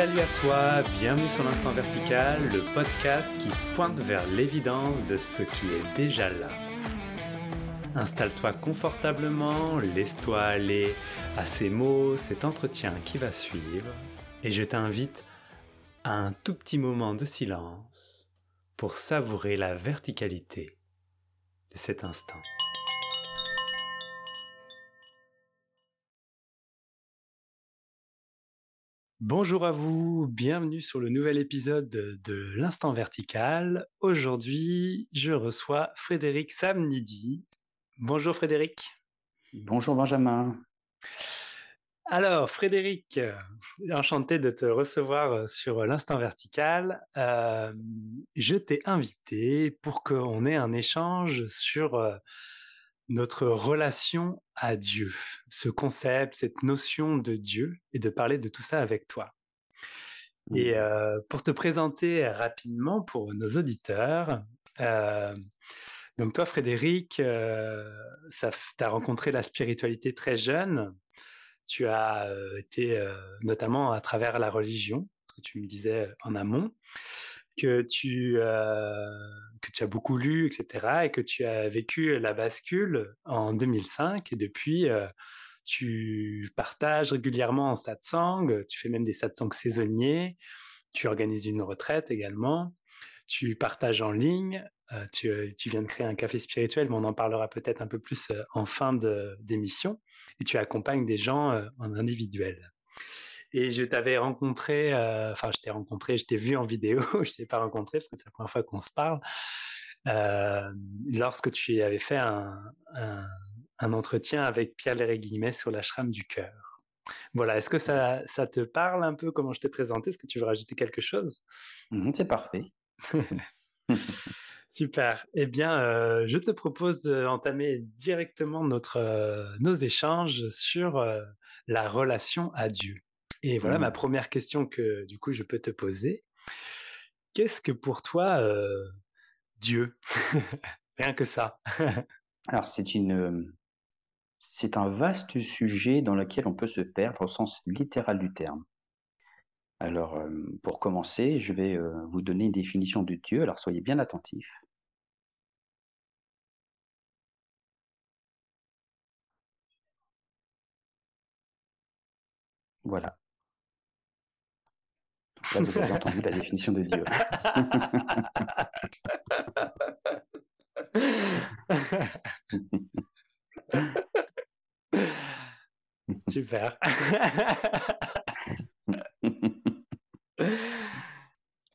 Salut à toi, bienvenue sur l'Instant Vertical, le podcast qui pointe vers l'évidence de ce qui est déjà là. Installe-toi confortablement, laisse-toi aller à ces mots, cet entretien qui va suivre, et je t'invite à un tout petit moment de silence pour savourer la verticalité de cet instant. Bonjour à vous, bienvenue sur le nouvel épisode de l'Instant Vertical. Aujourd'hui, je reçois Frédéric Samnidi. Bonjour Frédéric. Bonjour Benjamin. Alors Frédéric, euh, enchanté de te recevoir euh, sur l'Instant Vertical. Euh, je t'ai invité pour qu'on ait un échange sur notre relation à Dieu, ce concept, cette notion de Dieu, et de parler de tout ça avec toi. Et mmh. pour te présenter rapidement pour nos auditeurs, donc toi Frédéric, tu as rencontré la spiritualité très jeune, tu as été notamment à travers la religion, que tu me disais en amont, que tu, que tu as beaucoup lu, etc., et que tu as vécu la bascule en 2005, et depuis, tu partages régulièrement en satsang, tu fais même des satsangs saisonniers, tu organises une retraite également, tu partages en ligne, tu, tu, viens de créer un café spirituel, mais on en parlera peut-être un peu plus en fin d'émission, et tu accompagnes des gens en individuel. Et je t'avais rencontré, euh, enfin, je t'ai rencontré, je t'ai vu en vidéo, je t'ai pas rencontré parce que c'est la première fois qu'on se parle, euh, lorsque tu avais fait un, un, entretien avec Pierre Léry Guillemet sur l'ashram du cœur. Voilà, est-ce que ça, ça, te parle un peu? Comment je t'ai présenté? Est-ce que tu veux rajouter quelque chose? Mmh C'est parfait. Super. Eh bien, euh, je te propose d'entamer directement notre, nos échanges sur la relation à Dieu. Et voilà ma mmh. première question que du coup je peux te poser. Qu'est-ce que pour toi Dieu? Rien que ça. Alors c'est une c'est un vaste sujet dans lequel on peut se perdre au sens littéral du terme. Alors pour commencer, je vais vous donner une définition de Dieu. Alors soyez bien attentifs. Voilà. Là, vous avez entendu la définition de Dieu. Super.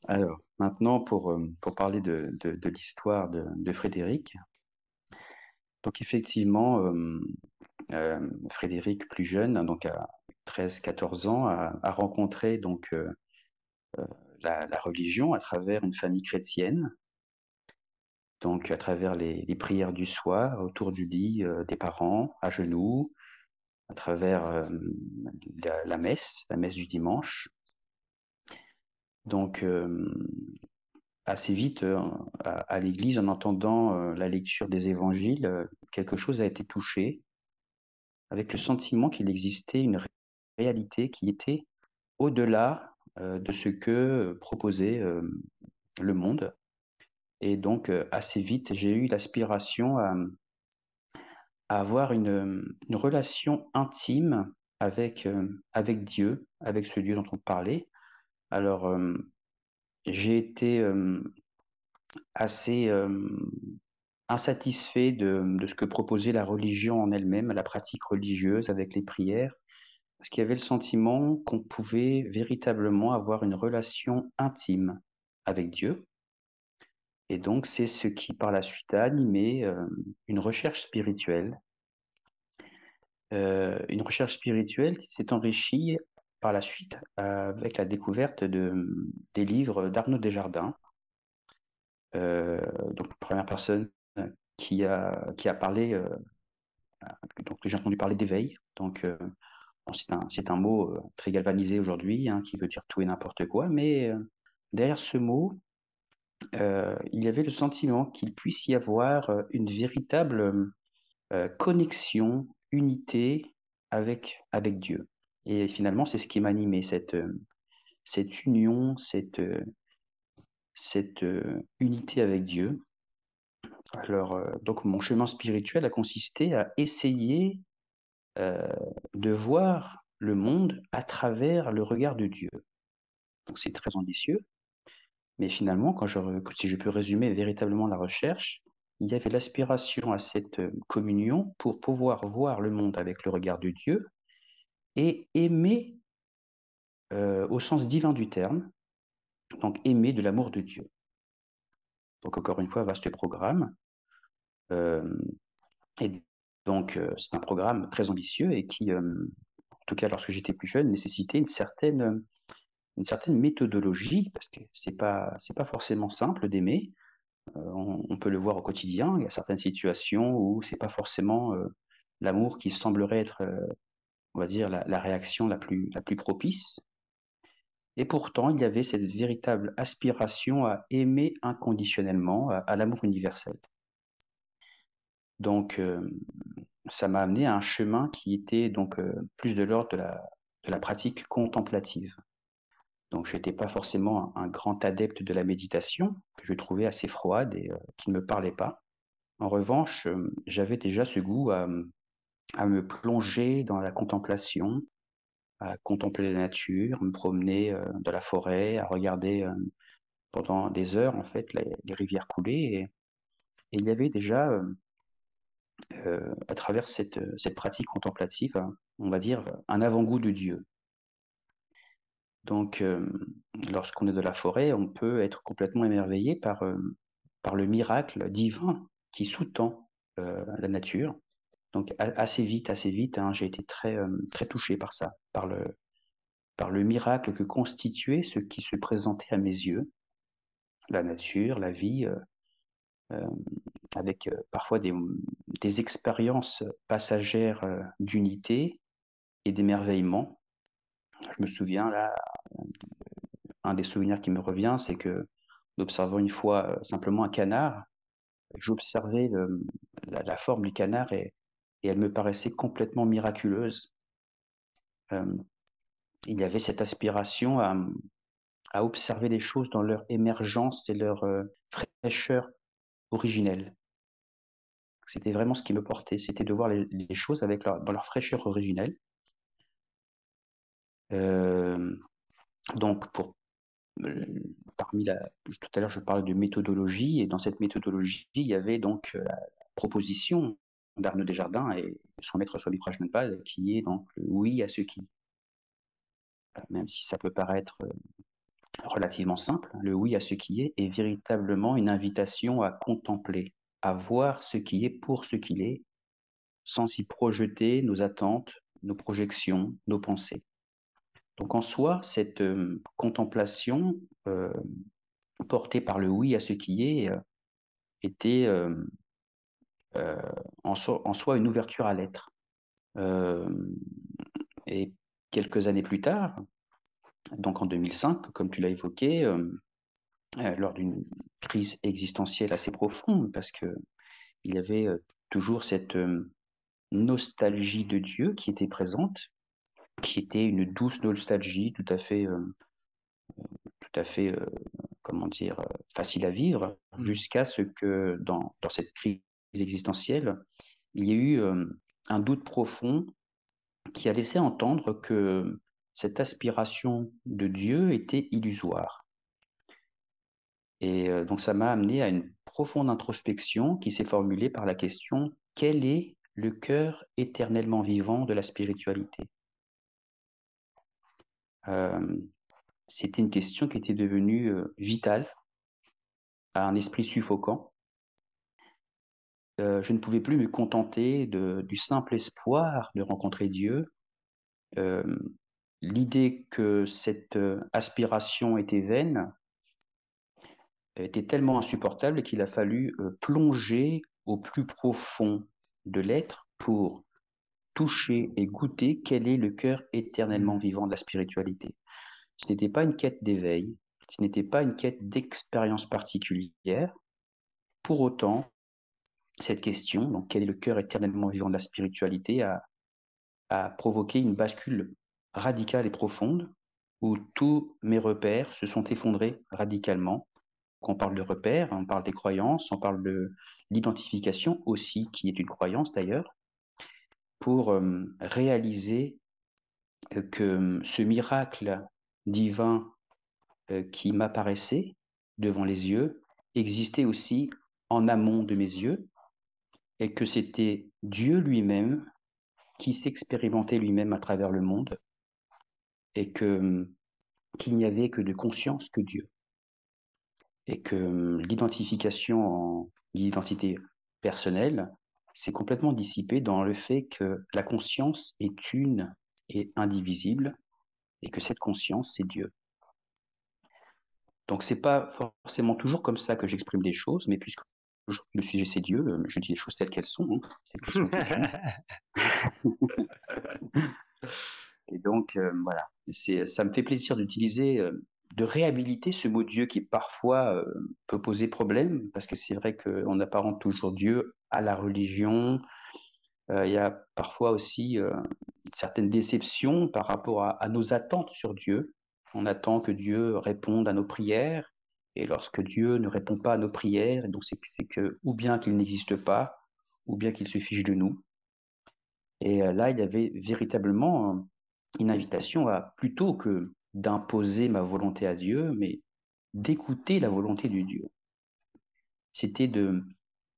Alors, maintenant, pour, euh, pour parler de, de, l'histoire de, de, Frédéric. Donc, effectivement, euh, euh, Frédéric, plus jeune, donc à 13-14 ans, a, a, rencontré donc la, religion à travers une famille chrétienne, donc à travers les, prières du soir autour du lit euh, des parents, à genoux, à travers euh, la, messe, la messe du dimanche. Donc euh, assez vite à, l'église, en entendant la lecture des évangiles, quelque chose a été touché, avec le sentiment qu'il existait une réalité qui était au-delà de ce que proposait euh, le monde. Et donc, euh, assez vite, j'ai eu l'aspiration à, avoir une, relation intime avec, avec Dieu, avec ce Dieu dont on parlait. Alors, j'ai été assez insatisfait de, de, ce que proposait la religion en elle-même, la pratique religieuse avec les prières, parce qu'il y avait le sentiment qu'on pouvait véritablement avoir une relation intime avec Dieu. Et donc, c'est ce qui, par la suite, a animé euh, une recherche spirituelle. Euh, une recherche spirituelle qui s'est enrichie par la suite avec la découverte de, des livres d'Arnaud Desjardins. Euh, donc, première personne qui a, qui a parlé, donc j'ai entendu parler d'éveil. Donc, c'est un, mot euh, très galvanisé aujourd'hui, hein, qui veut dire tout et n'importe quoi, mais euh, derrière ce mot, euh, il y avait le sentiment qu'il puisse y avoir une véritable connexion, unité avec, avec Dieu. Et finalement, c'est ce qui m'animait, cette, cette union, cette, cette unité avec Dieu. Alors, donc mon chemin spirituel a consisté à essayer de voir le monde à travers le regard de Dieu. Donc c'est très ambitieux, mais finalement, quand je, si je peux résumer véritablement la recherche, il y avait l'aspiration à cette communion pour pouvoir voir le monde avec le regard de Dieu et aimer au sens divin du terme, donc aimer de l'amour de Dieu. Donc encore une fois, vaste programme. et donc c'est un programme très ambitieux et qui, en tout cas lorsque j'étais plus jeune, nécessitait une certaine une certaine méthodologie, parce que c'est pas c'est pas forcément simple d'aimer. Euh, on, peut le voir au quotidien. Il y a certaines situations où c'est pas forcément euh, l'amour qui semblerait être, euh, on va dire, la, réaction la plus la plus propice. Et pourtant, il y avait cette véritable aspiration à aimer inconditionnellement, à, l'amour universel. Donc, ça m'a amené à un chemin qui était donc plus de l'ordre de la, pratique contemplative. Donc, je n'étais pas forcément un, grand adepte de la méditation, que je trouvais assez froide et euh, qui ne me parlait pas. En revanche, euh, j'avais déjà ce goût à, me plonger dans la contemplation, à contempler la nature, me promener euh, dans la forêt, à regarder pendant des heures en fait les, rivières couler. Et, il y avait déjà, à travers cette, cette pratique contemplative, on va dire, un avant-goût de Dieu. Donc, euh, lorsqu'on est de la forêt, on peut être complètement émerveillé par, euh, par le miracle divin qui sous-tend euh, la nature. Donc, assez vite, assez vite, hein, j'ai été très, très touché par ça, par le, par le miracle que constituait ce qui se présentait à mes yeux, la nature, la vie, avec parfois des, expériences passagères d'unité et d'émerveillement je me souviens là, un des souvenirs qui me revient, c'est que observant une fois euh, simplement un canard, j'observais la, forme du canard et, elle me paraissait complètement miraculeuse. Euh, il y avait cette aspiration à, observer les choses dans leur émergence et leur euh, fraîcheur originelle. C'était vraiment ce qui me portait, c'était de voir les, choses avec dans leur fraîcheur originelle. Euh, donc, euh, parmi la, tout à l'heure, je parlais de méthodologie, et dans cette méthodologie, il y avait donc euh, la proposition d'Arnaud Desjardins et son maître Swami Prajnanpal, qui est donc le oui à ce qui. Même si ça peut paraître relativement simple, le oui à ce qui est est véritablement une invitation à contempler, à voir ce qui est pour ce qu'il est, sans y projeter nos attentes, nos projections, nos pensées. Donc en soi, cette euh, contemplation euh, portée par le oui à ce qui est euh, était en, soi une ouverture à l'être. et quelques années plus tard, donc en 2005, comme tu l'as évoqué, lors d'une crise existentielle assez profonde, parce que il y avait toujours cette nostalgie de Dieu qui était présente, qui était une douce nostalgie tout à fait, euh, tout à fait, euh, comment dire, euh, facile à vivre, mmh. jusqu'à ce que dans, dans, cette crise existentielle, il y ait eu un doute profond qui a laissé entendre que cette aspiration de Dieu était illusoire. Et donc ça m'a amené à une profonde introspection qui s'est formulée par la question quel est le cœur éternellement vivant de la spiritualité? C'était une question qui était devenue vitale à un esprit suffocant. je ne pouvais plus me contenter de, du simple espoir de rencontrer Dieu. L'idée que cette aspiration était vaine était tellement insupportable qu'il a fallu plonger au plus profond de l'être pour toucher et goûter quel est le cœur éternellement vivant de la spiritualité. Ce n'était pas une quête d'éveil, ce n'était pas une quête d'expérience particulière. Pour autant, cette question, donc quel est le cœur éternellement vivant de la spiritualité, a, a provoqué une bascule radicale et profonde où tous mes repères se sont effondrés radicalement. Quand on parle de repères, on parle des croyances, on parle de l'identification aussi, qui est une croyance d'ailleurs, pour euh, réaliser euh, que ce miracle divin euh, qui m'apparaissait devant les yeux existait aussi en amont de mes yeux et que c'était Dieu lui-même qui s'expérimentait lui-même à travers le monde et que qu'il n'y avait que de conscience que Dieu et que l'identification en l'identité personnelle s'est complètement dissipée dans le fait que la conscience est une et indivisible et que cette conscience c'est Dieu. Donc c'est pas forcément toujours comme ça que j'exprime des choses, mais puisque le sujet c'est Dieu, euh, je dis les choses telles qu'elles sont. Hein, Et donc euh, voilà, ça me fait plaisir d'utiliser, euh, de réhabiliter ce mot Dieu qui parfois peut poser problème, parce que c'est vrai qu'on apparente toujours Dieu à la religion. il y a parfois aussi certaines déceptions par rapport à nos attentes sur Dieu. On attend que Dieu réponde à nos prières. Et lorsque Dieu ne répond pas à nos prières, donc c'est que ou bien qu'il n'existe pas, ou bien qu'il se fiche de nous. Et euh, là, il y avait véritablement une invitation à, plutôt que d'imposer ma volonté à Dieu, mais d'écouter la volonté de Dieu. C'était de,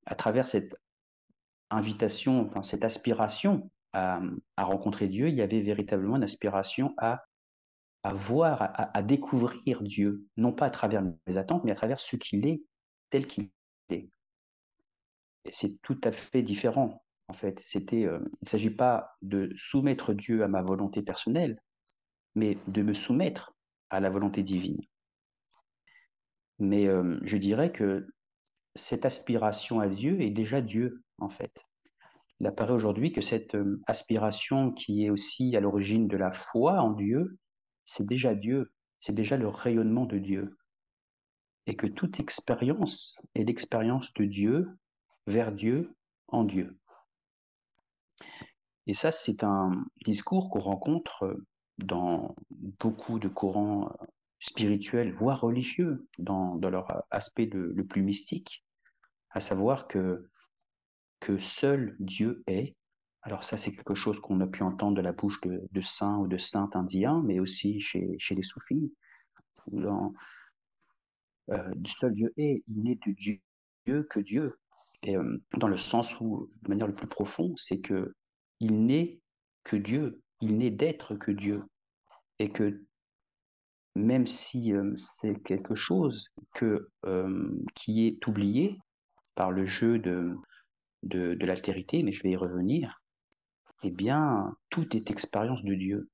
à travers cette invitation, enfin cette aspiration à, à rencontrer Dieu, il y avait véritablement une aspiration à à voir, à, découvrir Dieu, non pas à travers mes attentes, mais à travers ce qu'il est, tel qu'il est. Et c'est tout à fait différent, en fait. Euh, il ne s'agit pas de soumettre Dieu à ma volonté personnelle, mais de me soumettre à la volonté divine. Mais euh, je dirais que cette aspiration à Dieu est déjà Dieu, en fait. Il apparaît aujourd'hui que cette euh, aspiration qui est aussi à l'origine de la foi en Dieu c'est déjà Dieu, c'est déjà le rayonnement de Dieu. Et que toute expérience est l'expérience de Dieu vers Dieu en Dieu. Et ça, c'est un discours qu'on rencontre dans beaucoup de courants spirituels, voire religieux, dans, leur aspect le plus mystique, à savoir que, que seul Dieu est alors ça, c'est quelque chose qu'on a pu entendre de la bouche de, saints ou de saintes indiens, mais aussi chez, les soufis. Seul Dieu est, il n'est de Dieu que Dieu. Dans le sens où, de manière le plus profonde, c'est que il n'est que Dieu, il n'est d'être que Dieu. Et que même si c'est quelque chose que, qui est oublié par le jeu de, de, de l'altérité, mais je vais y revenir, eh bien, tout est expérience de Dieu.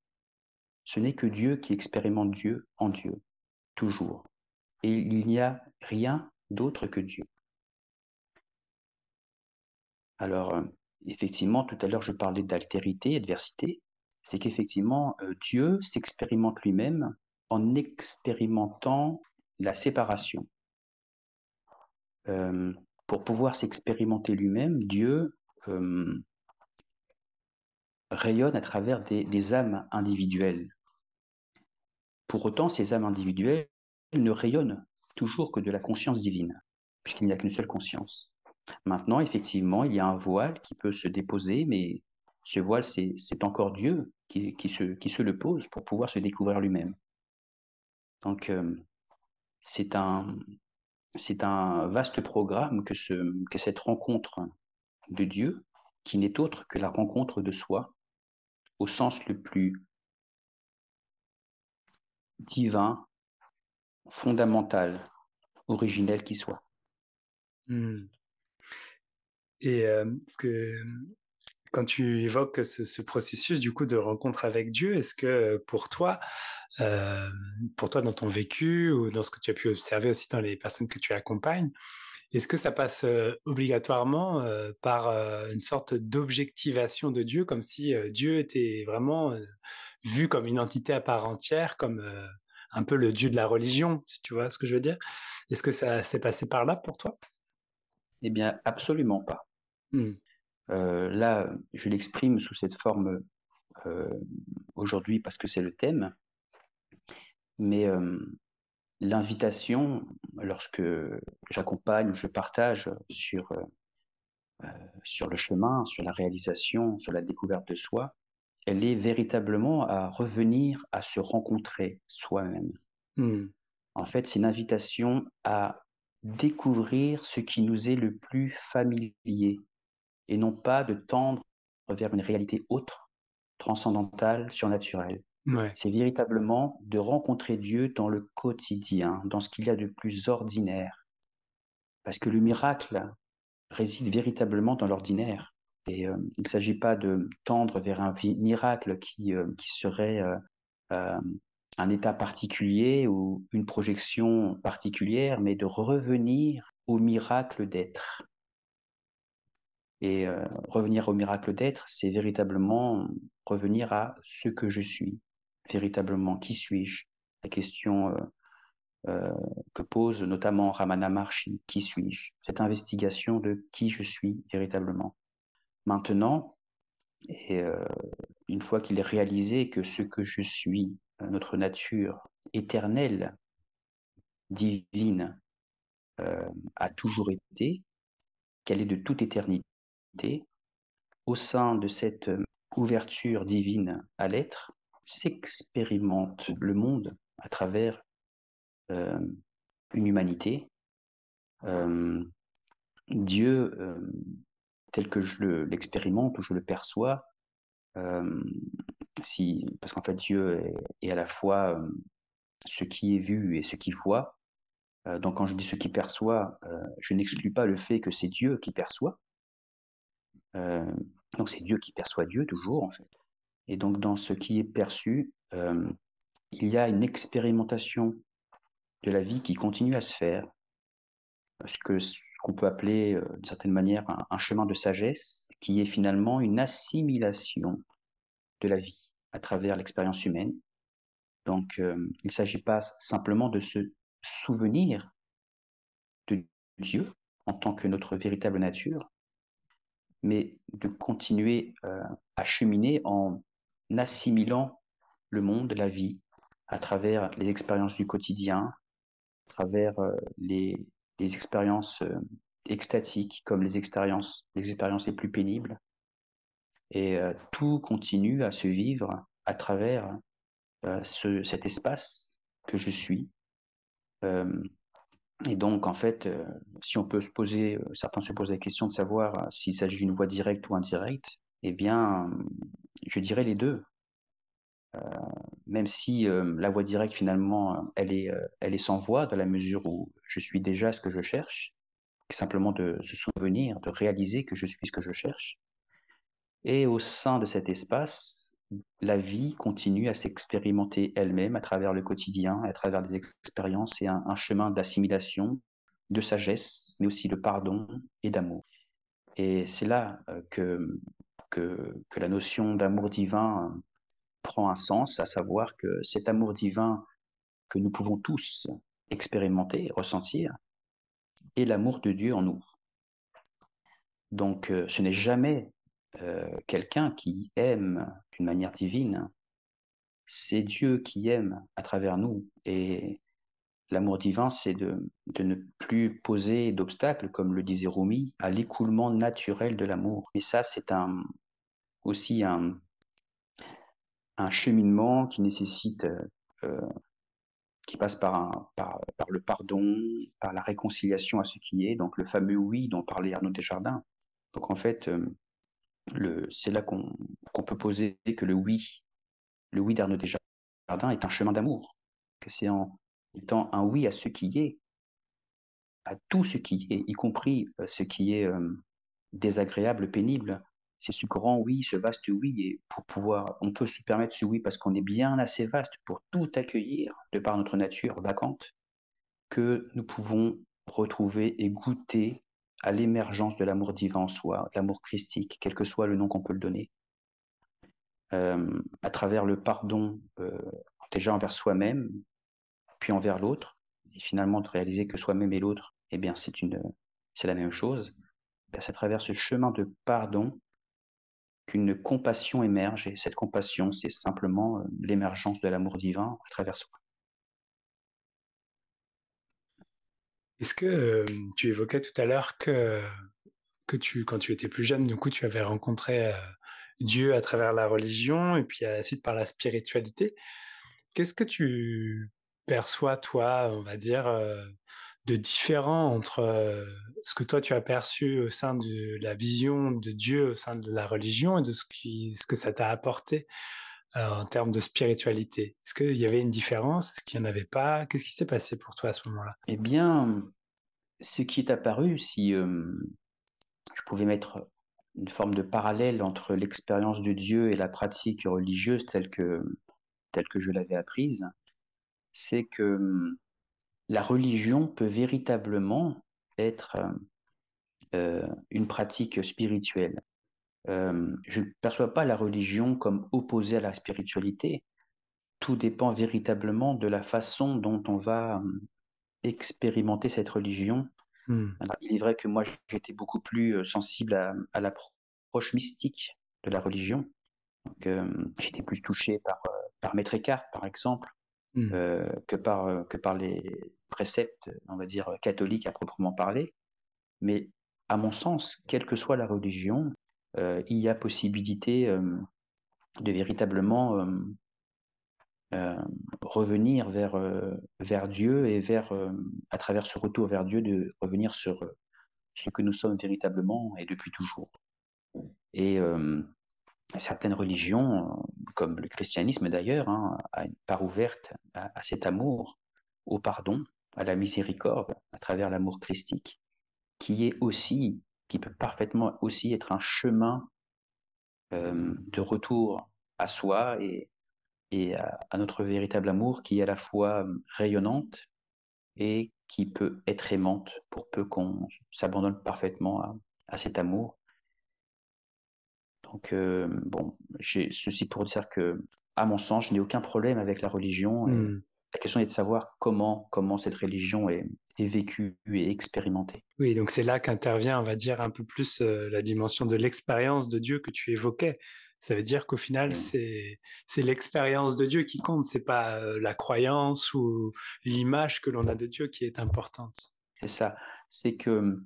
Ce n'est que Dieu qui expérimente Dieu en Dieu, toujours. Et il n'y a rien d'autre que Dieu. Alors, euh, effectivement, tout à l'heure, je parlais d'altérité, adversité. C'est qu'effectivement, euh, Dieu s'expérimente lui-même en expérimentant la séparation. Euh, pour pouvoir s'expérimenter lui-même, Dieu rayonnent à travers des, âmes individuelles. Pour autant, ces âmes individuelles ne rayonnent toujours que de la conscience divine, puisqu'il n'y a qu'une seule conscience. Maintenant, effectivement, il y a un voile qui peut se déposer, mais ce voile, c'est encore Dieu qui, se, le pose pour pouvoir se découvrir lui-même. Donc, euh, c'est un, vaste programme que, ce, que cette rencontre de Dieu, qui n'est autre que la rencontre de soi, au sens le plus divin, fondamental, originel qui soit. Hmm. Et euh, quand tu évoques ce, processus du coup de rencontre avec Dieu, est-ce que pour toi, euh, pour toi dans ton vécu ou dans ce que tu as pu observer aussi dans les personnes que tu accompagnes, est-ce que ça passe obligatoirement par une sorte d'objectivation de Dieu, comme si Dieu était vraiment vu comme une entité à part entière, comme un peu le Dieu de la religion, si tu vois ce que je veux dire? Est-ce que ça s'est passé par là pour toi? Eh bien, absolument pas. Mmh. là, je l'exprime sous cette forme aujourd'hui parce que c'est le thème. Mais l'invitation, lorsque j'accompagne ou je partage sur, sur le chemin, sur la réalisation, sur la découverte de soi, elle est véritablement à revenir à se rencontrer soi-même. Mmh. En fait, c'est une invitation à découvrir ce qui nous est le plus familier et non pas de tendre vers une réalité autre, transcendantale, surnaturelle. C'est véritablement de rencontrer Dieu dans le quotidien, dans ce qu'il y a de plus ordinaire. Parce que le miracle réside véritablement dans l'ordinaire. Et euh, il ne s'agit pas de tendre vers un miracle qui, euh, qui serait euh, un état particulier ou une projection particulière, mais de revenir au miracle d'être. Et revenir au miracle d'être, c'est véritablement revenir à ce que je suis, véritablement qui suis-je? La question que pose notamment Ramana Maharshi, qui suis-je? Cette investigation de qui je suis véritablement. Maintenant, une fois qu'il est réalisé que ce que je suis, notre nature éternelle, divine, a toujours été, qu'elle est de toute éternité, au sein de cette ouverture divine à l'être, s'expérimente le monde à travers une humanité. Dieu tel que je l'expérimente ou je le perçois, si, parce qu'en fait Dieu est, à la fois ce qui est vu et ce qui voit. donc quand je dis ce qui perçoit, je n'exclus pas le fait que c'est Dieu qui perçoit. Donc c'est Dieu qui perçoit Dieu toujours en fait. Et donc dans ce qui est perçu, il y a une expérimentation de la vie qui continue à se faire. Parce que qu'on peut appeler euh, d'une certaine manière un, chemin de sagesse, qui est finalement une assimilation de la vie à travers l'expérience humaine. Donc, euh, il ne s'agit pas simplement de se souvenir de Dieu en tant que notre véritable nature, mais de continuer euh, à cheminer en assimilant le monde, la vie, à travers les expériences du quotidien, à travers les, les expériences euh, extatiques comme les expériences, les expériences les plus pénibles. Et euh, tout continue à se vivre à travers euh, ce, cet espace que je suis. Et donc, en fait, si on peut se poser, certains se posent la question de savoir s'il s'agit d'une voie directe ou indirecte, eh bien, je dirais les deux. Euh, même si euh, la voie directe finalement elle est, euh, elle est sans voie dans la mesure où je suis déjà ce que je cherche, simplement de se souvenir, de réaliser que je suis ce que je cherche. Et au sein de cet espace, la vie continue à s'expérimenter elle-même à travers le quotidien, à travers des expériences et un, chemin d'assimilation, de sagesse, mais aussi de pardon et d'amour. Et c'est là que, que, que, la notion d'amour divin prend un sens, à savoir que cet amour divin que nous pouvons tous expérimenter, ressentir, est l'amour de Dieu en nous. Donc euh, ce n'est jamais euh, quelqu'un qui aime d'une manière divine, c'est Dieu qui aime à travers nous. Et l'amour divin, c'est de, ne plus poser d'obstacles, comme le disait Rumi, à l'écoulement naturel de l'amour. Et ça, c'est un, aussi un, cheminement qui nécessite, euh, qui passe par, le pardon, par la réconciliation à ce qui est, donc le fameux oui dont parlait Arnaud Desjardins. Donc en fait, euh, c'est là qu'on peut poser que le oui, le oui d'Arnaud Desjardins est un chemin d'amour, que c'est en étant un oui à ce qui est, à tout ce qui est, y compris ce qui est désagréable, pénible, c'est ce grand oui, ce vaste oui, et pour pouvoir, on peut se permettre ce oui parce qu'on est bien assez vaste pour tout accueillir de par notre nature vacante, que nous pouvons retrouver et goûter à l'émergence de l'amour divin en soi, l'amour christique, quel que soit le nom qu'on peut le donner, euh, à travers le pardon euh, déjà envers soi-même, puis envers l'autre, et finalement de réaliser que soi-même et l'autre, eh bien c'est c'est la même chose. C'est à travers ce chemin de pardon qu'une compassion émerge, et cette compassion, c'est simplement euh, l'émergence de l'amour divin à travers soi. Est-ce que tu évoquais tout à l'heure que, tu, quand tu étais plus jeune, tu avais rencontré Dieu à travers la religion et puis à la suite par la spiritualité. Qu'est-ce que tu perçois, toi, on va dire, de différent entre ce que toi tu as perçu au sein de la vision de Dieu au sein de la religion et de ce que ça t'a apporté? En termes de spiritualité? Est-ce qu'il y avait une différence? Est-ce qu'il n'y en avait pas? Qu'est-ce qui s'est passé pour toi à ce moment-là? Eh bien, ce qui est apparu, si je pouvais mettre une forme de parallèle entre l'expérience de Dieu et la pratique religieuse telle que, telle que je l'avais apprise, c'est que la religion peut véritablement être euh, une pratique spirituelle. Euh, je ne perçois pas la religion comme opposée à la spiritualité. Tout dépend véritablement de la façon dont on va expérimenter cette religion. Hmm. il est vrai que moi, j'étais beaucoup plus sensible à, à l'approche mystique de la religion. j'étais plus touché par, par Maître Eckhart, par exemple, Mmh. Euh, que, par, euh, que par les préceptes, on va dire, catholiques à proprement parler. Mais à mon sens, quelle que soit la religion, euh, il y a possibilité de véritablement revenir vers, vers Dieu et vers, à travers ce retour vers Dieu, de revenir sur ce que nous sommes véritablement et depuis toujours. Et certaines religions, comme le christianisme d'ailleurs, hein, a une part ouverte à, cet amour, au pardon, à la miséricorde, à travers l'amour christique, qui est aussi, qui peut parfaitement aussi être un chemin de retour à soi et, et à, notre véritable amour, qui est à la fois rayonnante et qui peut être aimante pour peu qu'on s'abandonne parfaitement à cet amour donc, bon, j'ai ceci pour dire que, à mon sens, je n'ai aucun problème avec la religion. Mmh. La question est de savoir comment, comment cette religion est, est vécue et expérimentée. Oui, donc c'est là qu'intervient, on va dire, un peu plus euh, la dimension de l'expérience de Dieu que tu évoquais. Ça veut dire qu'au final, mmh. c'est c'est l'expérience de Dieu qui compte, c'est pas euh, la croyance ou l'image que l'on a de Dieu qui est importante. C'est ça. C'est que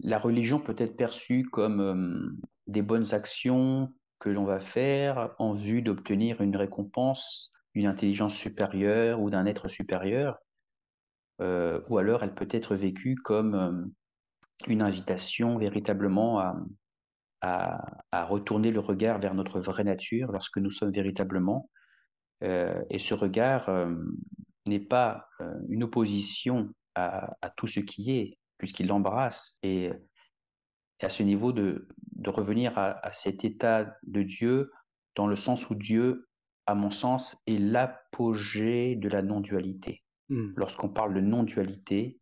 la religion peut être perçue comme des bonnes actions que l'on va faire en vue d'obtenir une récompense d'une intelligence supérieure ou d'un être supérieur, euh, ou alors elle peut être vécue comme euh, une invitation véritablement à, à, retourner le regard vers notre vraie nature, vers ce que nous sommes véritablement. Euh, et ce regard n'est pas une opposition à, tout ce qui est, puisqu'il l'embrasse et et à ce niveau de, de revenir à, cet état de Dieu dans le sens où Dieu, à mon sens, est l'apogée de la non-dualité. Hmm. Lorsqu'on parle de non-dualité,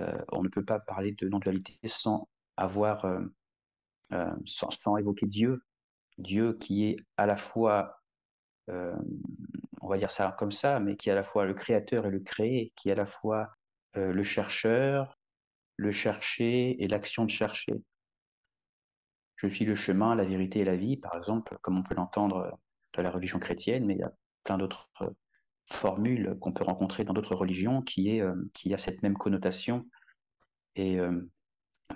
euh, on ne peut pas parler de non-dualité sans avoir, euh, euh, sans, sans, évoquer Dieu. Dieu qui est à la fois, on va dire ça comme ça, mais qui est à la fois le créateur et le créé, qui est à la fois le chercheur, le chercher et l'action de chercher. Je suis le chemin, la vérité et la vie, par exemple, comme on peut l'entendre dans la religion chrétienne, mais il y a plein d'autres euh, formules qu'on peut rencontrer dans d'autres religions qui, est, euh, a cette même connotation. Et euh,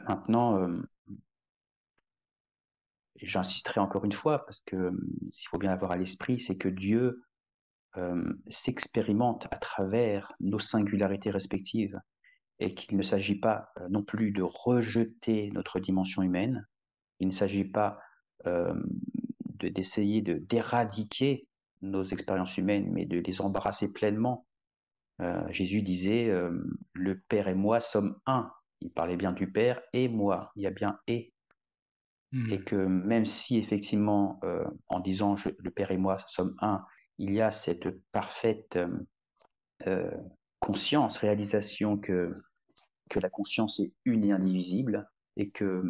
maintenant, j'insisterai encore une fois, parce que s'il faut bien avoir à l'esprit, c'est que Dieu s'expérimente à travers nos singularités respectives et qu'il ne s'agit pas non plus de rejeter notre dimension humaine, il ne s'agit pas d'essayer de, d'éradiquer nos expériences humaines, mais de les embrasser pleinement. Euh, Jésus disait, le Père et moi sommes un. Il parlait bien du Père et moi, il y a bien et. Hmm. Et que même si effectivement, en disant le Père et moi sommes un, il y a cette parfaite conscience, réalisation que, que la conscience est une et indivisible et que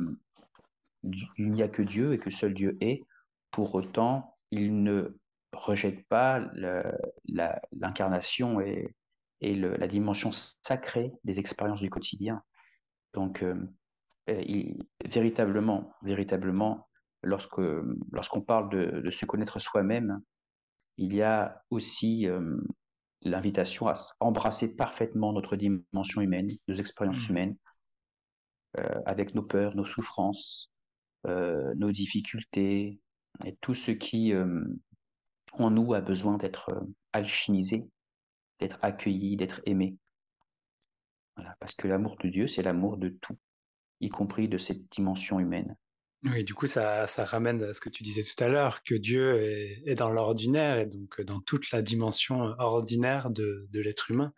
il n'y a que Dieu et que seul Dieu est. Pour autant, il ne rejette pas l'incarnation et, et la dimension sacrée des expériences du quotidien. Donc, euh, il, véritablement, véritablement, lorsque lorsqu'on parle de, de, se connaître soi-même, il y a aussi euh, l'invitation à embrasser parfaitement notre dimension humaine, nos expériences Mmh. humaines, euh, avec nos peurs, nos souffrances, euh, nos difficultés, et tout ce qui euh, en nous a besoin d'être euh, alchimisé, d'être accueilli, d'être aimé. Voilà, parce que l'amour de Dieu, c'est l'amour de tout, y compris de cette dimension humaine. Oui, du coup, ça, ça ramène à ce que tu disais tout à l'heure, que Dieu est, est dans l'ordinaire et donc dans toute la dimension ordinaire de, de l'être humain.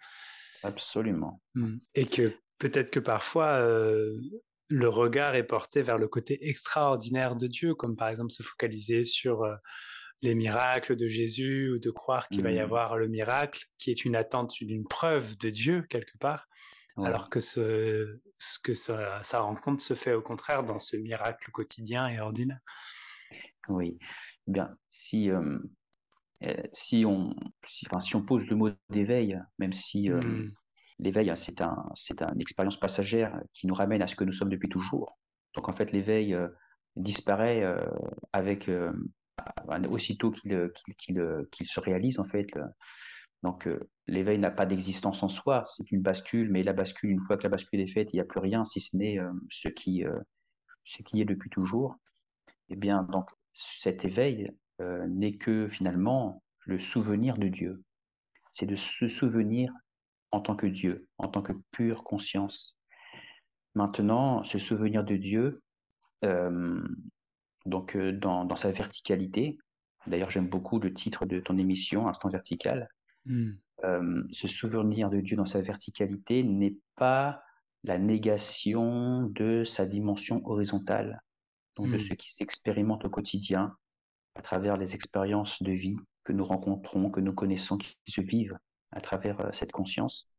Absolument. Mmh. Et que peut-être que parfois, euh, le regard est porté vers le côté extraordinaire de Dieu, comme par exemple se focaliser sur euh, les miracles de Jésus ou de croire qu'il va y Mm. avoir le miracle, qui est une attente d'une preuve de Dieu quelque part, Ouais. alors que, ce, ce que sa, sa rencontre se fait au contraire dans ce miracle quotidien et ordinaire. Oui. Eh Bien, si, euh, euh, si, on, si, enfin, si on pose le mot d'éveil, même si euh, Mm. L'éveil, hein, c'est un, c'est une expérience passagère qui nous ramène à ce que nous sommes depuis toujours. Donc en fait, l'éveil euh, disparaît euh, avec euh, aussitôt qu'il qu'il, qu'il, se réalise en fait. donc l'éveil n'a pas d'existence en soi, c'est une bascule, mais la bascule, une fois que la bascule est faite, il n'y a plus rien si ce n'est ce qui, ce qui est depuis toujours. Eh bien, donc cet éveil n'est que finalement le souvenir de Dieu. C'est de se souvenir en tant que Dieu, en tant que pure conscience. Maintenant, ce souvenir de Dieu, euh, donc euh, dans, dans sa verticalité, d'ailleurs j'aime beaucoup le titre de ton émission, Instant vertical, Mm. euh, ce souvenir de Dieu dans sa verticalité n'est pas la négation de sa dimension horizontale, donc de Mm. ce qui s'expérimente au quotidien à travers les expériences de vie que nous rencontrons, que nous connaissons, qui se vivent à travers euh, cette conscience.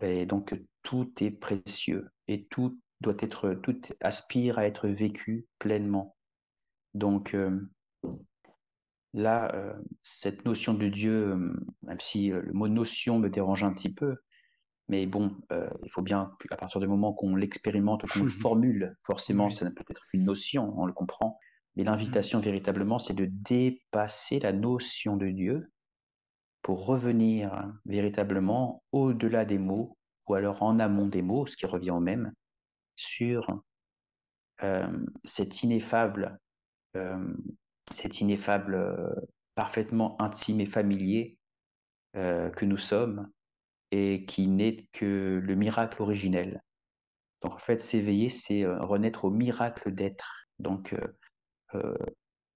Et donc tout est précieux et tout doit être, tout aspire à être vécu pleinement. Donc euh, là, euh, cette notion de Dieu, même si le mot notion me dérange un petit peu, mais bon, euh, il faut bien, à partir du moment qu'on l'expérimente, qu'on le formule, forcément, ça peut être une notion, on le comprend. Mais l'invitation véritablement, c'est de dépasser la notion de Dieu pour revenir véritablement au-delà des mots, ou alors en amont des mots, ce qui revient au même, sur euh, cet ineffable, euh, cet ineffable, euh, parfaitement intime et familier euh, que nous sommes et qui n'est que le miracle originel. Donc en fait, s'éveiller, c'est renaître au miracle d'être. Donc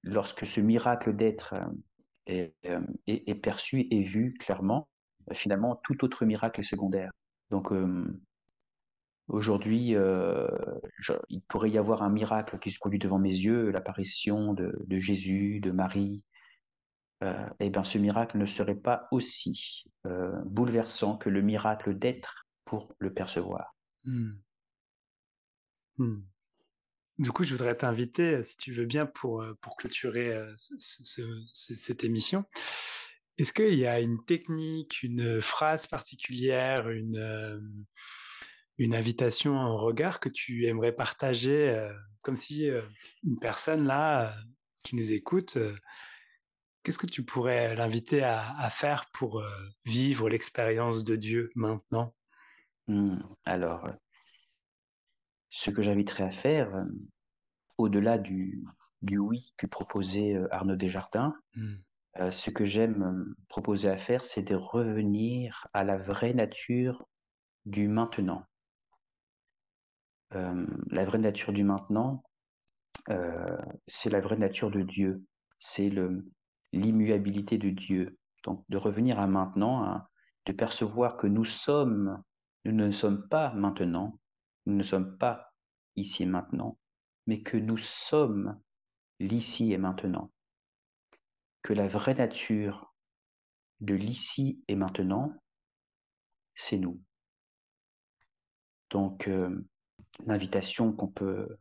lorsque ce miracle d'être est, euh, est, est perçu et vu clairement, euh, finalement, tout autre miracle est secondaire. Donc euh, aujourd'hui, euh, il pourrait y avoir un miracle qui se produit devant mes yeux, l'apparition de, Jésus, de Marie. Euh, eh bien, ce miracle ne serait pas aussi euh, bouleversant que le miracle d'être pour le percevoir. Mm. Mm. Du coup, je voudrais t'inviter, si tu veux bien, pour, euh, pour clôturer euh, ce- ce- ce- cette émission. Est-ce qu'il y a une technique, une phrase particulière, une, euh, une invitation, un regard que tu aimerais partager, euh, comme si euh, une personne là euh, qui nous écoute, euh, qu'est-ce que tu pourrais l'inviter à, faire pour euh, vivre l'expérience de Dieu maintenant? Hmm, Alors, euh, ce que j'inviterais à faire, euh, au-delà du, du oui que proposait euh, Arnaud Desjardins, Mm. euh, ce que j'aime proposer à faire, c'est de revenir à la vraie nature du maintenant. La vraie nature du maintenant, c'est la vraie nature de Dieu, c'est l'immuabilité de Dieu. Donc de revenir à maintenant, à- de percevoir que nous sommes, nous ne sommes pas maintenant, nous ne sommes pas ici et maintenant, mais que nous sommes l'ici et maintenant. Que la vraie nature de l'ici et maintenant, c'est nous. Donc, euh, l'invitation qu'on peut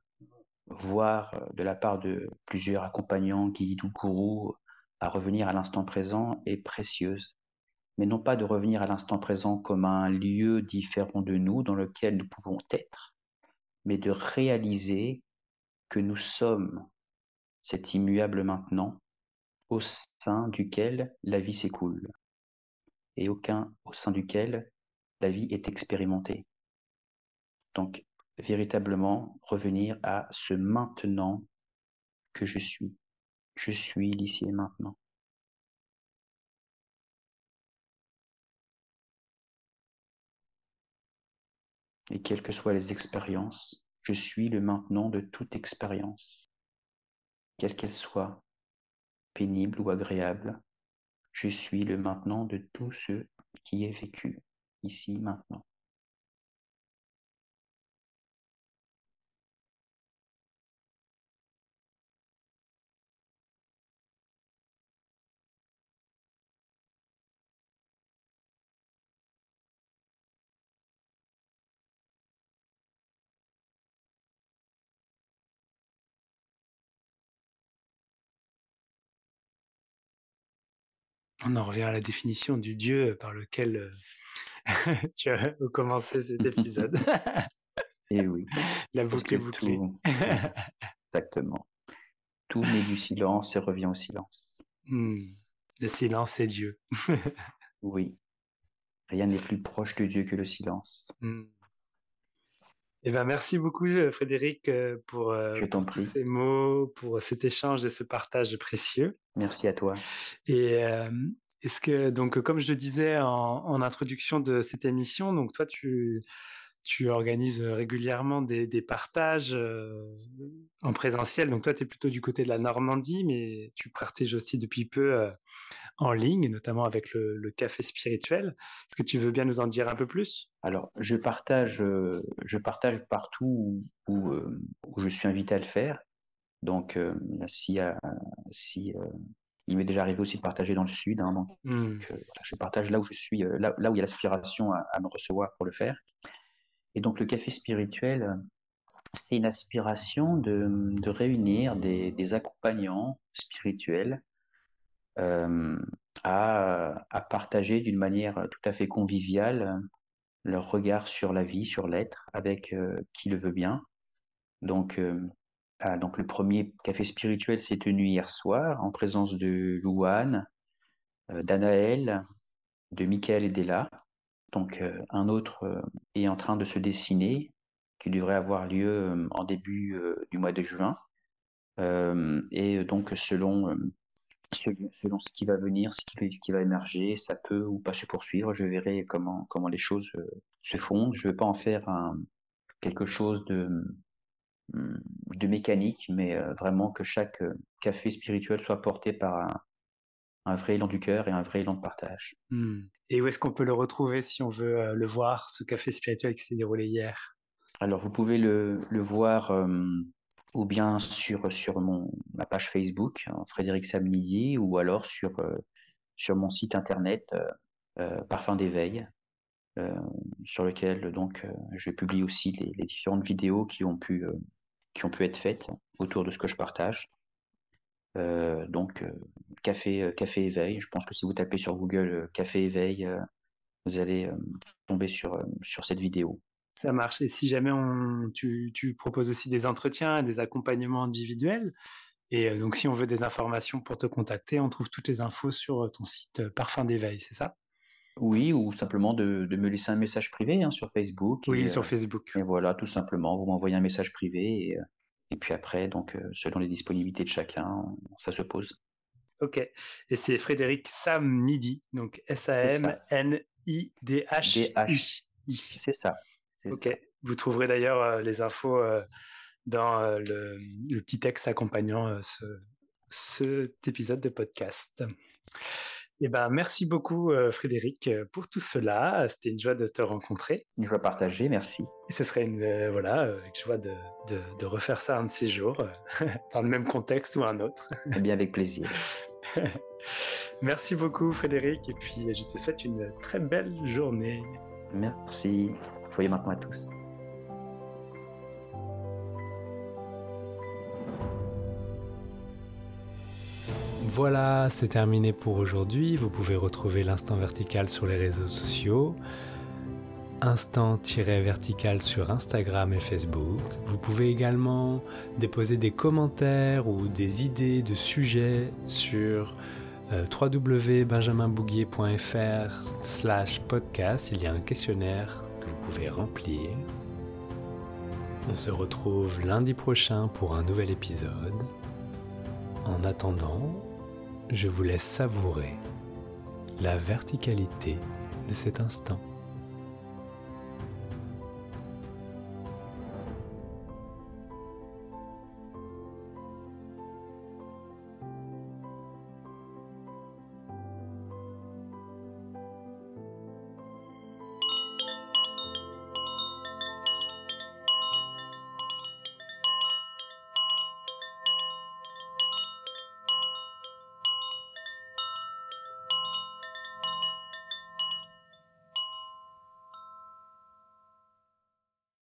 voir euh, de la part de plusieurs accompagnants, guides ou gourous à revenir à l'instant présent est précieuse. Mais non pas de revenir à l'instant présent comme un lieu différent de nous dans lequel nous pouvons être, mais de réaliser que nous sommes cet immuable maintenant au sein duquel la vie s'écoule. et aucun au sein duquel la vie est expérimentée. Donc, véritablement revenir à ce maintenant que je suis. Je suis l'ici et maintenant. Et quelles que soient les expériences, je suis le maintenant de toute expérience. Quelle qu'elle soit, pénible ou agréable, je suis le maintenant de tout ce qui est vécu, ici, maintenant. On en revient à la définition du Dieu par lequel euh, tu as commencé cet épisode. Et eh oui. La boucle est bouclée. Exactement. Tout met du silence et revient au silence. Hmm. Le silence est Dieu. oui. Rien n'est plus proche de Dieu que le silence. Hmm. Eh ben, merci beaucoup, euh, Frédéric, euh, pour, tous ces mots, pour cet échange et ce partage précieux. Merci à toi. Et est-ce que, donc, comme je le disais en, introduction de cette émission, donc toi, tu, tu organises régulièrement des, partages en présentiel. Donc toi, tu es plutôt du côté de la Normandie, mais tu partages aussi depuis peu en ligne, notamment avec le, café spirituel. Est-ce que tu veux bien nous en dire un peu plus? Alors, je partage, je partage partout où, où, je suis invité à le faire. Donc, euh, si, si euh, il m'est déjà arrivé aussi de partager dans le sud, hein, donc, euh, je partage là où je suis, là, là, où il y a l'aspiration à, me recevoir pour le faire. Et donc, le café spirituel, c'est une aspiration de, réunir des, accompagnants spirituels à, à, partager d'une manière tout à fait conviviale leur regard sur la vie, sur l'être, avec qui le veut bien. Donc, ah, donc le premier café spirituel s'est tenu hier soir en présence de Louane, euh, d'Anaël, de Michael et d'Ella. Donc euh, un autre euh, est en train de se dessiner, qui devrait avoir lieu en début du mois de juin. et donc selon, selon ce qui va venir, ce qui, va émerger, ça peut ou pas se poursuivre. Je verrai comment, comment les choses se font. Je ne veux pas en faire un, quelque chose de Hum, de mécanique, mais euh, vraiment que chaque euh, café spirituel soit porté par un, vrai élan du cœur et un vrai élan de partage. Mmh. Et où est-ce qu'on peut le retrouver si on veut euh, le voir, ce café spirituel qui s'est déroulé hier? Alors, vous pouvez le, voir ou bien sur, sur mon, ma page Facebook, hein, Frédéric Samnidi, ou alors sur, sur mon site internet Parfum d'éveil. sur lequel donc je publie aussi les, les, différentes vidéos qui ont pu qui ont pu être faites autour de ce que je partage. Euh, donc, euh, café, euh, café éveil. Je pense que si vous tapez sur Google café éveil, vous allez tomber sur, sur cette vidéo. Ça marche. Et si jamais on, tu, tu proposes aussi des entretiens, des accompagnements individuels, et donc si on veut des informations pour te contacter, on trouve toutes les infos sur ton site Parfum d'éveil, c'est ça? Oui, ou simplement de, de, me laisser un message privé hein, sur Facebook. Oui, sur Facebook. Et voilà, tout simplement, vous m'envoyez un message privé et, et puis après, donc, selon les disponibilités de chacun, ça se pose. Ok. Et c'est Frédéric Samnidi, donc S-A-M-N-I-D-H-I. C'est ça. Ok. Ça. Vous trouverez d'ailleurs les infos dans le, le, petit texte accompagnant ce, cet épisode de podcast. Eh ben, merci beaucoup, euh, Frédéric, euh, pour tout cela. C'était une joie de te rencontrer. Une joie partagée, merci. Et ce serait une, euh, voilà, une joie de, de, de, refaire ça un de ces jours, dans le même contexte ou un autre. Eh bien, avec plaisir. merci beaucoup, Frédéric, et puis je te souhaite une très belle journée. Merci. Joyeux maintenant à tous. Voilà, c'est terminé pour aujourd'hui. Vous pouvez retrouver l'instant vertical sur les réseaux sociaux. Instant-vertical sur Instagram et Facebook. Vous pouvez également déposer des commentaires ou des idées de sujets sur euh, www.benjaminbouguier.fr slash podcast. Il y a un questionnaire que vous pouvez remplir. On se retrouve lundi prochain pour un nouvel épisode. En attendant, je vous laisse savourer la verticalité de cet instant.